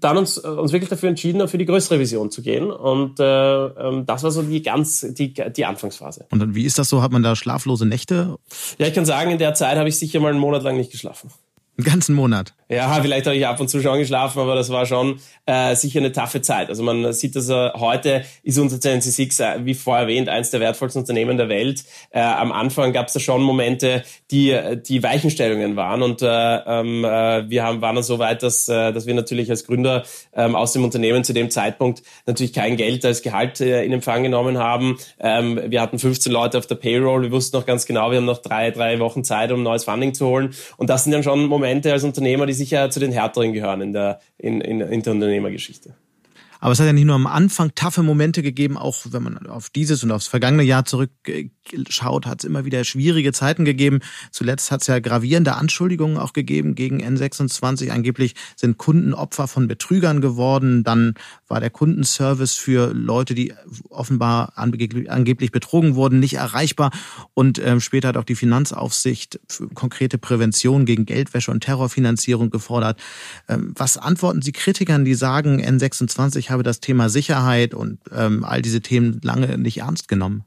dann uns, uns wirklich dafür entschieden, für die größere Vision zu gehen. Und äh, ähm, das war so die ganz die, die Anfangsphase. Und dann, wie ist das so? Hat man da schlaflose Nächte? Ja, ich kann sagen, in der Zeit habe ich sicher mal einen Monat lang nicht geschlafen. Einen ganzen Monat. Ja, vielleicht habe ich ab und zu schon geschlafen, aber das war schon äh, sicher eine taffe Zeit. Also man sieht, dass äh, heute ist unser CNC6, äh, wie vorher erwähnt, eines der wertvollsten Unternehmen der Welt. Äh, am Anfang gab es da schon Momente, die die Weichenstellungen waren und äh, ähm, äh, wir haben, waren dann so weit, dass, äh, dass wir natürlich als Gründer äh, aus dem Unternehmen zu dem Zeitpunkt natürlich kein Geld als Gehalt äh, in Empfang genommen haben. Ähm, wir hatten 15 Leute auf der Payroll, wir wussten noch ganz genau, wir haben noch drei, drei Wochen Zeit, um neues Funding zu holen und das sind dann schon Momente, als Unternehmer, die sicher zu den härteren gehören in der, in, in, in der Unternehmergeschichte. Aber es hat ja nicht nur am Anfang taffe Momente gegeben, auch wenn man auf dieses und aufs vergangene Jahr zurückschaut, hat es immer wieder schwierige Zeiten gegeben. Zuletzt hat es ja gravierende Anschuldigungen auch gegeben gegen N26. Angeblich sind Kunden Opfer von Betrügern geworden. Dann war der Kundenservice für Leute, die offenbar angeblich betrogen wurden, nicht erreichbar. Und ähm, später hat auch die Finanzaufsicht konkrete Prävention gegen Geldwäsche und Terrorfinanzierung gefordert. Ähm, was antworten Sie Kritikern, die sagen, N26 habe das Thema Sicherheit und ähm, all diese Themen lange nicht ernst genommen.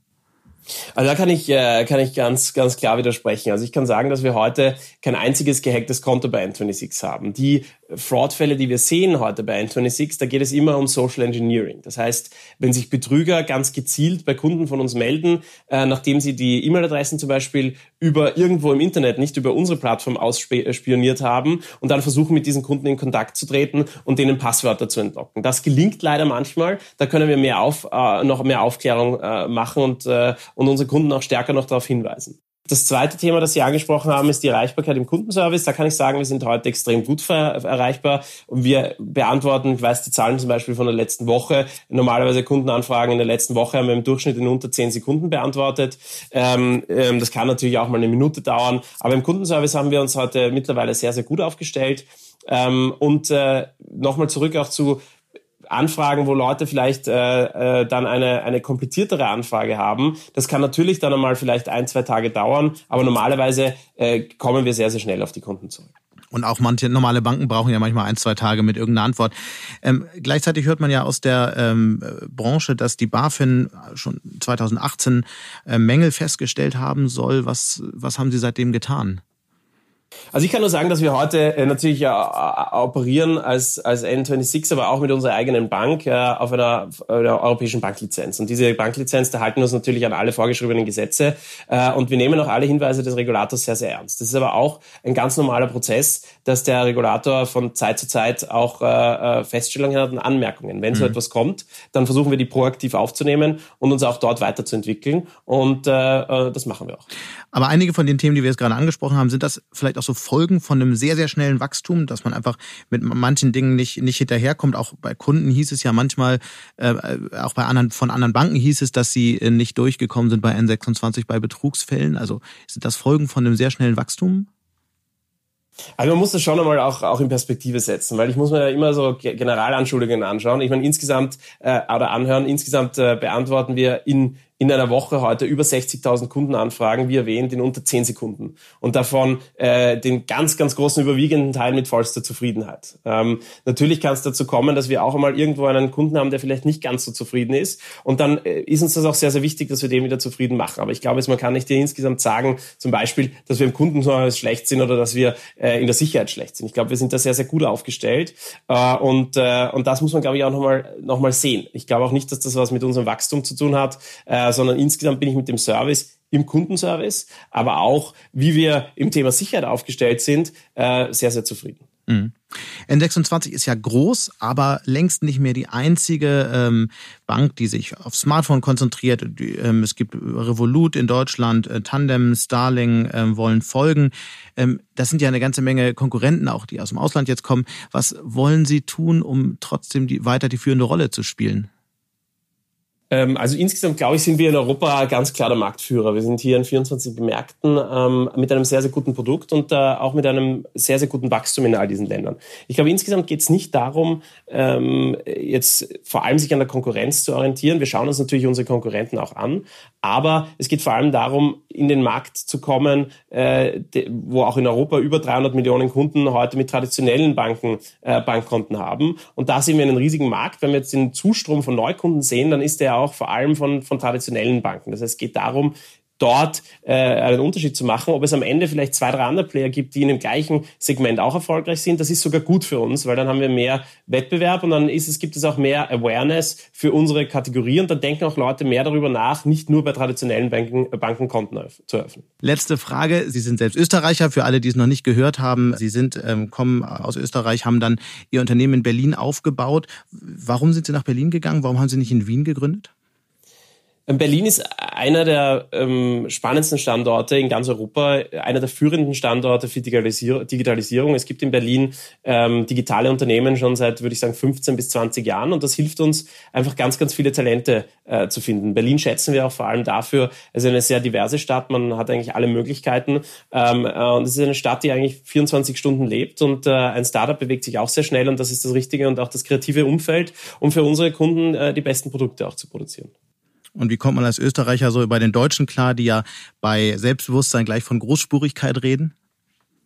Also da kann ich, äh, kann ich ganz, ganz klar widersprechen. Also ich kann sagen, dass wir heute kein einziges gehacktes Konto bei N26 haben. Die Fraudfälle, die wir sehen heute bei N26, da geht es immer um Social Engineering. Das heißt, wenn sich Betrüger ganz gezielt bei Kunden von uns melden, äh, nachdem sie die E-Mail-Adressen zum Beispiel über irgendwo im Internet, nicht über unsere Plattform ausspioniert haben und dann versuchen, mit diesen Kunden in Kontakt zu treten und denen Passwörter zu entlocken. Das gelingt leider manchmal. Da können wir mehr auf, äh, noch mehr Aufklärung äh, machen und, äh, und unsere Kunden auch stärker noch darauf hinweisen. Das zweite Thema, das Sie angesprochen haben, ist die Erreichbarkeit im Kundenservice. Da kann ich sagen, wir sind heute extrem gut erreichbar und wir beantworten, ich weiß die Zahlen zum Beispiel von der letzten Woche, normalerweise Kundenanfragen in der letzten Woche haben wir im Durchschnitt in unter zehn Sekunden beantwortet. Ähm, ähm, das kann natürlich auch mal eine Minute dauern, aber im Kundenservice haben wir uns heute mittlerweile sehr, sehr gut aufgestellt. Ähm, und äh, nochmal zurück auch zu Anfragen, wo Leute vielleicht äh, äh, dann eine, eine kompliziertere Anfrage haben. Das kann natürlich dann einmal vielleicht ein, zwei Tage dauern, aber normalerweise äh, kommen wir sehr, sehr schnell auf die Kunden zurück. Und auch manche normale Banken brauchen ja manchmal ein, zwei Tage mit irgendeiner Antwort. Ähm, gleichzeitig hört man ja aus der ähm, Branche, dass die BaFin schon 2018 äh, Mängel festgestellt haben soll. Was, was haben Sie seitdem getan? Also ich kann nur sagen, dass wir heute äh, natürlich äh, operieren als, als N26, aber auch mit unserer eigenen Bank äh, auf einer, einer europäischen Banklizenz. Und diese Banklizenz, da halten wir uns natürlich an alle vorgeschriebenen Gesetze äh, und wir nehmen auch alle Hinweise des Regulators sehr, sehr ernst. Das ist aber auch ein ganz normaler Prozess, dass der Regulator von Zeit zu Zeit auch äh, äh Feststellungen hat und Anmerkungen. Wenn mhm. so etwas kommt, dann versuchen wir die proaktiv aufzunehmen und uns auch dort weiterzuentwickeln und äh, äh das machen wir auch. Aber einige von den Themen, die wir jetzt gerade angesprochen haben, sind das vielleicht auch so Folgen von einem sehr, sehr schnellen Wachstum, dass man einfach mit manchen Dingen nicht, nicht hinterherkommt. Auch bei Kunden hieß es ja manchmal, äh, auch bei anderen, von anderen Banken hieß es, dass sie äh, nicht durchgekommen sind bei N26 bei Betrugsfällen. Also sind das Folgen von einem sehr schnellen Wachstum? Also man muss das schon einmal auch, auch in Perspektive setzen, weil ich muss mir ja immer so Generalanschuldigungen anschauen. Ich meine, insgesamt äh, oder anhören, insgesamt äh, beantworten wir in in einer Woche heute über 60.000 Kundenanfragen, wie erwähnt, in unter 10 Sekunden. Und davon äh, den ganz, ganz großen überwiegenden Teil mit vollster Zufriedenheit. Ähm, natürlich kann es dazu kommen, dass wir auch einmal irgendwo einen Kunden haben, der vielleicht nicht ganz so zufrieden ist. Und dann äh, ist uns das auch sehr, sehr wichtig, dass wir den wieder zufrieden machen. Aber ich glaube, man kann nicht insgesamt sagen, zum Beispiel, dass wir im Kundenservice schlecht sind oder dass wir äh, in der Sicherheit schlecht sind. Ich glaube, wir sind da sehr, sehr gut aufgestellt. Äh, und, äh, und das muss man, glaube ich, auch nochmal noch mal sehen. Ich glaube auch nicht, dass das was mit unserem Wachstum zu tun hat. Äh, äh, sondern insgesamt bin ich mit dem Service im Kundenservice, aber auch, wie wir im Thema Sicherheit aufgestellt sind, äh, sehr, sehr zufrieden. Mhm. N26 ist ja groß, aber längst nicht mehr die einzige ähm, Bank, die sich auf Smartphone konzentriert. Ähm, es gibt Revolut in Deutschland, äh, Tandem, Starling äh, wollen folgen. Ähm, das sind ja eine ganze Menge Konkurrenten auch, die aus dem Ausland jetzt kommen. Was wollen Sie tun, um trotzdem die, weiter die führende Rolle zu spielen? Ähm, also insgesamt, glaube ich, sind wir in Europa ganz klar der Marktführer. Wir sind hier in 24 Märkten ähm, mit einem sehr, sehr guten Produkt und äh, auch mit einem sehr, sehr guten Wachstum in all diesen Ländern. Ich glaube, insgesamt geht es nicht darum, ähm, jetzt vor allem sich an der Konkurrenz zu orientieren. Wir schauen uns natürlich unsere Konkurrenten auch an, aber es geht vor allem darum, in den Markt zu kommen, äh, wo auch in Europa über 300 Millionen Kunden heute mit traditionellen Banken äh, Bankkonten haben. Und da sehen wir einen riesigen Markt. Wenn wir jetzt den Zustrom von Neukunden sehen, dann ist der auch vor allem von, von traditionellen Banken. Das heißt, es geht darum, dort äh, einen Unterschied zu machen. Ob es am Ende vielleicht zwei, drei andere Player gibt, die in dem gleichen Segment auch erfolgreich sind, das ist sogar gut für uns, weil dann haben wir mehr Wettbewerb und dann ist es, gibt es auch mehr Awareness für unsere Kategorie und dann denken auch Leute mehr darüber nach, nicht nur bei traditionellen Banken, Banken Konten zu öffnen. Letzte Frage. Sie sind selbst Österreicher, für alle, die es noch nicht gehört haben. Sie sind, ähm, kommen aus Österreich, haben dann Ihr Unternehmen in Berlin aufgebaut. Warum sind Sie nach Berlin gegangen? Warum haben Sie nicht in Wien gegründet? Berlin ist einer der ähm, spannendsten Standorte in ganz Europa, einer der führenden Standorte für Digitalisierung. Es gibt in Berlin ähm, digitale Unternehmen schon seit, würde ich sagen, 15 bis 20 Jahren und das hilft uns einfach ganz, ganz viele Talente äh, zu finden. Berlin schätzen wir auch vor allem dafür, es ist eine sehr diverse Stadt, man hat eigentlich alle Möglichkeiten ähm, äh, und es ist eine Stadt, die eigentlich 24 Stunden lebt und äh, ein Startup bewegt sich auch sehr schnell und das ist das Richtige und auch das kreative Umfeld, um für unsere Kunden äh, die besten Produkte auch zu produzieren. Und wie kommt man als Österreicher so über den Deutschen klar, die ja bei Selbstbewusstsein gleich von Großspurigkeit reden?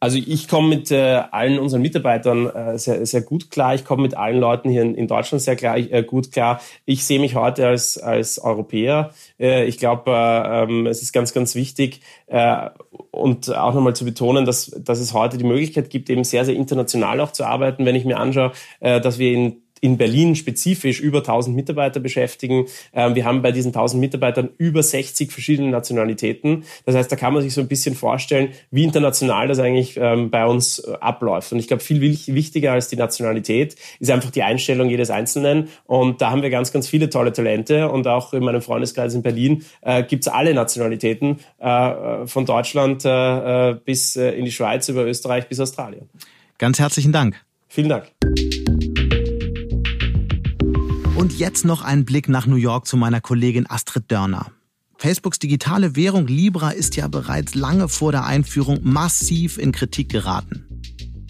Also ich komme mit äh, allen unseren Mitarbeitern äh, sehr, sehr gut klar. Ich komme mit allen Leuten hier in, in Deutschland sehr klar, äh, gut klar. Ich sehe mich heute als, als Europäer. Äh, ich glaube, äh, ähm, es ist ganz, ganz wichtig äh, und auch nochmal zu betonen, dass, dass es heute die Möglichkeit gibt, eben sehr, sehr international auch zu arbeiten. Wenn ich mir anschaue, äh, dass wir in in Berlin spezifisch über 1000 Mitarbeiter beschäftigen. Ähm, wir haben bei diesen 1000 Mitarbeitern über 60 verschiedene Nationalitäten. Das heißt, da kann man sich so ein bisschen vorstellen, wie international das eigentlich ähm, bei uns äh, abläuft. Und ich glaube, viel wichtiger als die Nationalität ist einfach die Einstellung jedes Einzelnen. Und da haben wir ganz, ganz viele tolle Talente. Und auch in meinem Freundeskreis in Berlin äh, gibt es alle Nationalitäten, äh, von Deutschland äh, bis äh, in die Schweiz, über Österreich bis Australien. Ganz herzlichen Dank. Vielen Dank. Und jetzt noch ein Blick nach New York zu meiner Kollegin Astrid Dörner. Facebooks digitale Währung Libra ist ja bereits lange vor der Einführung massiv in Kritik geraten.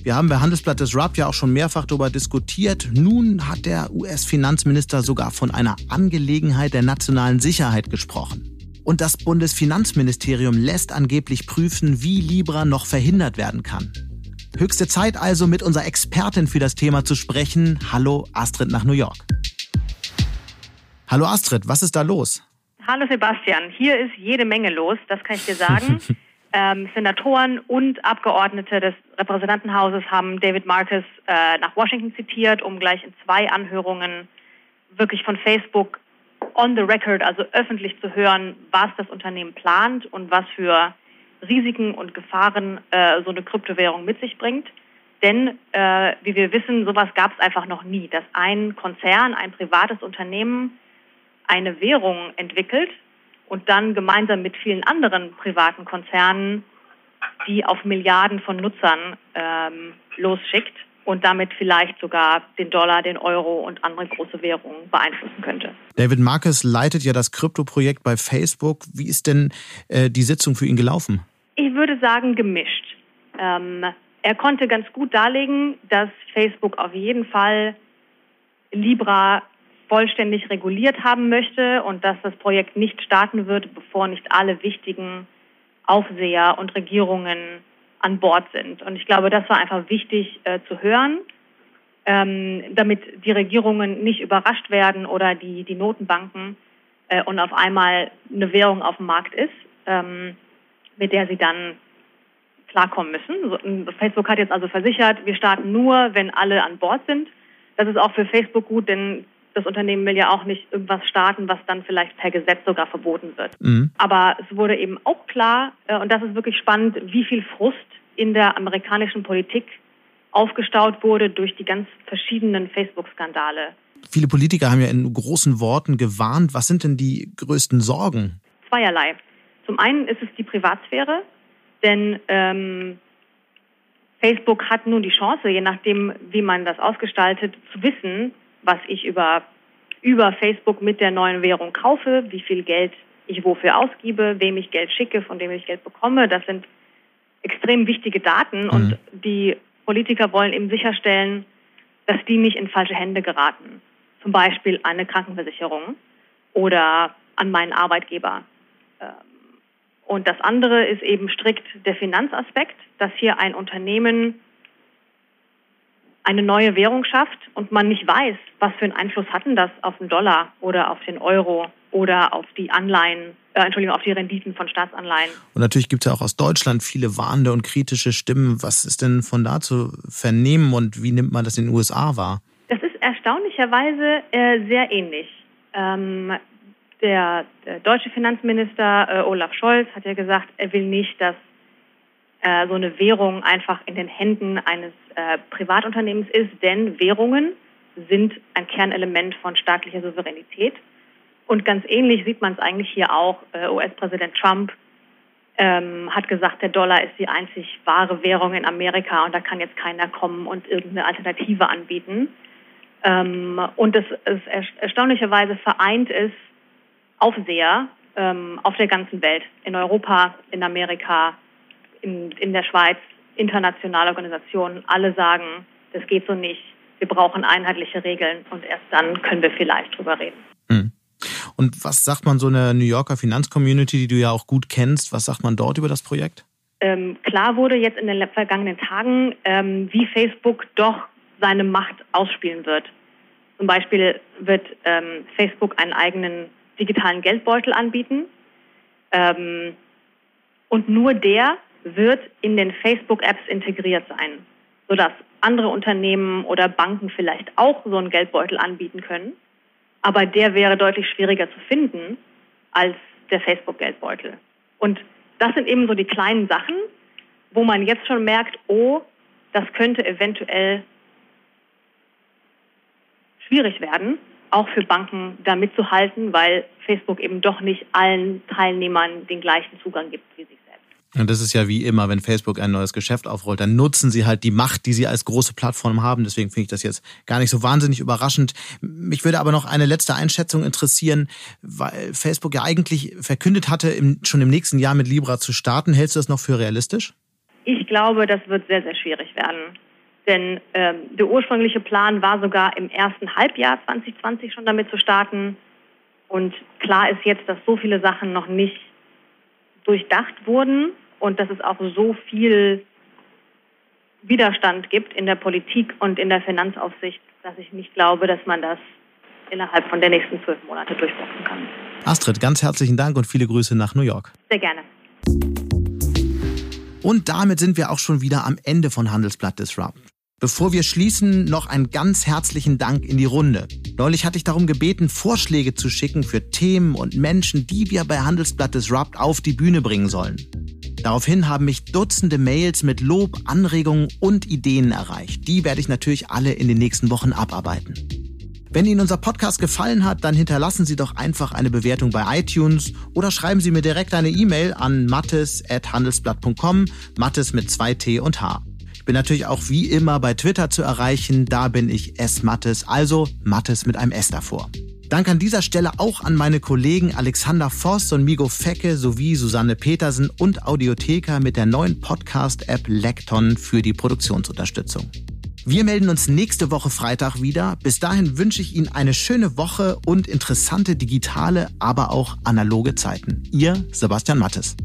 Wir haben bei Handelsblatt Disrupt ja auch schon mehrfach darüber diskutiert. Nun hat der US-Finanzminister sogar von einer Angelegenheit der nationalen Sicherheit gesprochen. Und das Bundesfinanzministerium lässt angeblich prüfen, wie Libra noch verhindert werden kann. Höchste Zeit also, mit unserer Expertin für das Thema zu sprechen. Hallo Astrid nach New York. Hallo Astrid, was ist da los? Hallo Sebastian, hier ist jede Menge los, das kann ich dir sagen. *laughs* ähm, Senatoren und Abgeordnete des Repräsentantenhauses haben David Marcus äh, nach Washington zitiert, um gleich in zwei Anhörungen wirklich von Facebook on the record, also öffentlich zu hören, was das Unternehmen plant und was für Risiken und Gefahren äh, so eine Kryptowährung mit sich bringt. Denn, äh, wie wir wissen, sowas gab es einfach noch nie, dass ein Konzern, ein privates Unternehmen eine Währung entwickelt und dann gemeinsam mit vielen anderen privaten Konzernen die auf Milliarden von Nutzern ähm, losschickt und damit vielleicht sogar den Dollar, den Euro und andere große Währungen beeinflussen könnte. David Marcus leitet ja das Krypto-Projekt bei Facebook. Wie ist denn äh, die Sitzung für ihn gelaufen? Ich würde sagen gemischt. Ähm, er konnte ganz gut darlegen, dass Facebook auf jeden Fall Libra vollständig reguliert haben möchte und dass das Projekt nicht starten wird, bevor nicht alle wichtigen Aufseher und Regierungen an Bord sind. Und ich glaube, das war einfach wichtig äh, zu hören, ähm, damit die Regierungen nicht überrascht werden oder die, die Notenbanken äh, und auf einmal eine Währung auf dem Markt ist, ähm, mit der sie dann klarkommen müssen. Facebook hat jetzt also versichert, wir starten nur, wenn alle an Bord sind. Das ist auch für Facebook gut, denn das Unternehmen will ja auch nicht irgendwas starten, was dann vielleicht per Gesetz sogar verboten wird. Mhm. Aber es wurde eben auch klar, äh, und das ist wirklich spannend, wie viel Frust in der amerikanischen Politik aufgestaut wurde durch die ganz verschiedenen Facebook-Skandale. Viele Politiker haben ja in großen Worten gewarnt. Was sind denn die größten Sorgen? Zweierlei. Zum einen ist es die Privatsphäre, denn ähm, Facebook hat nun die Chance, je nachdem, wie man das ausgestaltet, zu wissen, was ich über, über Facebook mit der neuen Währung kaufe, wie viel Geld ich wofür ausgebe, wem ich Geld schicke, von dem ich Geld bekomme. Das sind extrem wichtige Daten mhm. und die Politiker wollen eben sicherstellen, dass die nicht in falsche Hände geraten. Zum Beispiel eine Krankenversicherung oder an meinen Arbeitgeber. Ähm, und das andere ist eben strikt der Finanzaspekt, dass hier ein Unternehmen eine neue Währung schafft und man nicht weiß, was für einen Einfluss hatten das auf den Dollar oder auf den Euro oder auf die Anleihen, äh, Entschuldigung, auf die Renditen von Staatsanleihen. Und natürlich gibt es ja auch aus Deutschland viele warnende und kritische Stimmen. Was ist denn von da zu vernehmen und wie nimmt man das in den USA wahr? Das ist erstaunlicherweise äh, sehr ähnlich. Ähm, der, der, deutsche Finanzminister äh, Olaf Scholz hat ja gesagt, er will nicht, dass äh, so eine Währung einfach in den Händen eines äh, Privatunternehmens ist, denn Währungen sind ein Kernelement von staatlicher Souveränität. Und ganz ähnlich sieht man es eigentlich hier auch. Äh, US-Präsident Trump ähm, hat gesagt, der Dollar ist die einzig wahre Währung in Amerika und da kann jetzt keiner kommen und irgendeine Alternative anbieten. Ähm, und das ist erstaunlicherweise vereint ist Aufseher ähm, auf der ganzen Welt, in Europa, in Amerika, in, in der Schweiz, internationale Organisationen, alle sagen, das geht so nicht. Wir brauchen einheitliche Regeln und erst dann können wir vielleicht drüber reden. Hm. Und was sagt man so einer New Yorker Finanzcommunity, die du ja auch gut kennst, was sagt man dort über das Projekt? Ähm, klar wurde jetzt in den vergangenen Tagen, ähm, wie Facebook doch seine Macht ausspielen wird. Zum Beispiel wird ähm, Facebook einen eigenen digitalen Geldbeutel anbieten. Ähm, und nur der wird in den Facebook-Apps integriert sein, sodass andere Unternehmen oder Banken vielleicht auch so einen Geldbeutel anbieten können. Aber der wäre deutlich schwieriger zu finden als der Facebook-Geldbeutel. Und das sind eben so die kleinen Sachen, wo man jetzt schon merkt, oh, das könnte eventuell schwierig werden, auch für Banken da mitzuhalten, weil Facebook eben doch nicht allen Teilnehmern den gleichen Zugang gibt wie sich und das ist ja wie immer, wenn Facebook ein neues Geschäft aufrollt, dann nutzen sie halt die Macht, die sie als große Plattform haben. Deswegen finde ich das jetzt gar nicht so wahnsinnig überraschend. Mich würde aber noch eine letzte Einschätzung interessieren, weil Facebook ja eigentlich verkündet hatte, schon im nächsten Jahr mit Libra zu starten. Hältst du das noch für realistisch? Ich glaube, das wird sehr, sehr schwierig werden. Denn ähm, der ursprüngliche Plan war sogar im ersten Halbjahr 2020 schon damit zu starten. Und klar ist jetzt, dass so viele Sachen noch nicht durchdacht wurden und dass es auch so viel Widerstand gibt in der Politik und in der Finanzaufsicht, dass ich nicht glaube, dass man das innerhalb von der nächsten zwölf Monate durchboxen kann. Astrid, ganz herzlichen Dank und viele Grüße nach New York. Sehr gerne. Und damit sind wir auch schon wieder am Ende von Handelsblatt Disrupt. Bevor wir schließen, noch einen ganz herzlichen Dank in die Runde. Neulich hatte ich darum gebeten, Vorschläge zu schicken für Themen und Menschen, die wir bei Handelsblatt Disrupt auf die Bühne bringen sollen. Daraufhin haben mich Dutzende Mails mit Lob, Anregungen und Ideen erreicht. Die werde ich natürlich alle in den nächsten Wochen abarbeiten. Wenn Ihnen unser Podcast gefallen hat, dann hinterlassen Sie doch einfach eine Bewertung bei iTunes oder schreiben Sie mir direkt eine E-Mail an mattes.handelsblatt.com, Mattes mit zwei T und H. Bin natürlich auch wie immer bei Twitter zu erreichen. Da bin ich S. Mattes, also Mattes mit einem S davor. Dank an dieser Stelle auch an meine Kollegen Alexander Voss und Migo Fecke sowie Susanne Petersen und Audiotheker mit der neuen Podcast-App Lekton für die Produktionsunterstützung. Wir melden uns nächste Woche Freitag wieder. Bis dahin wünsche ich Ihnen eine schöne Woche und interessante digitale, aber auch analoge Zeiten. Ihr Sebastian Mattes.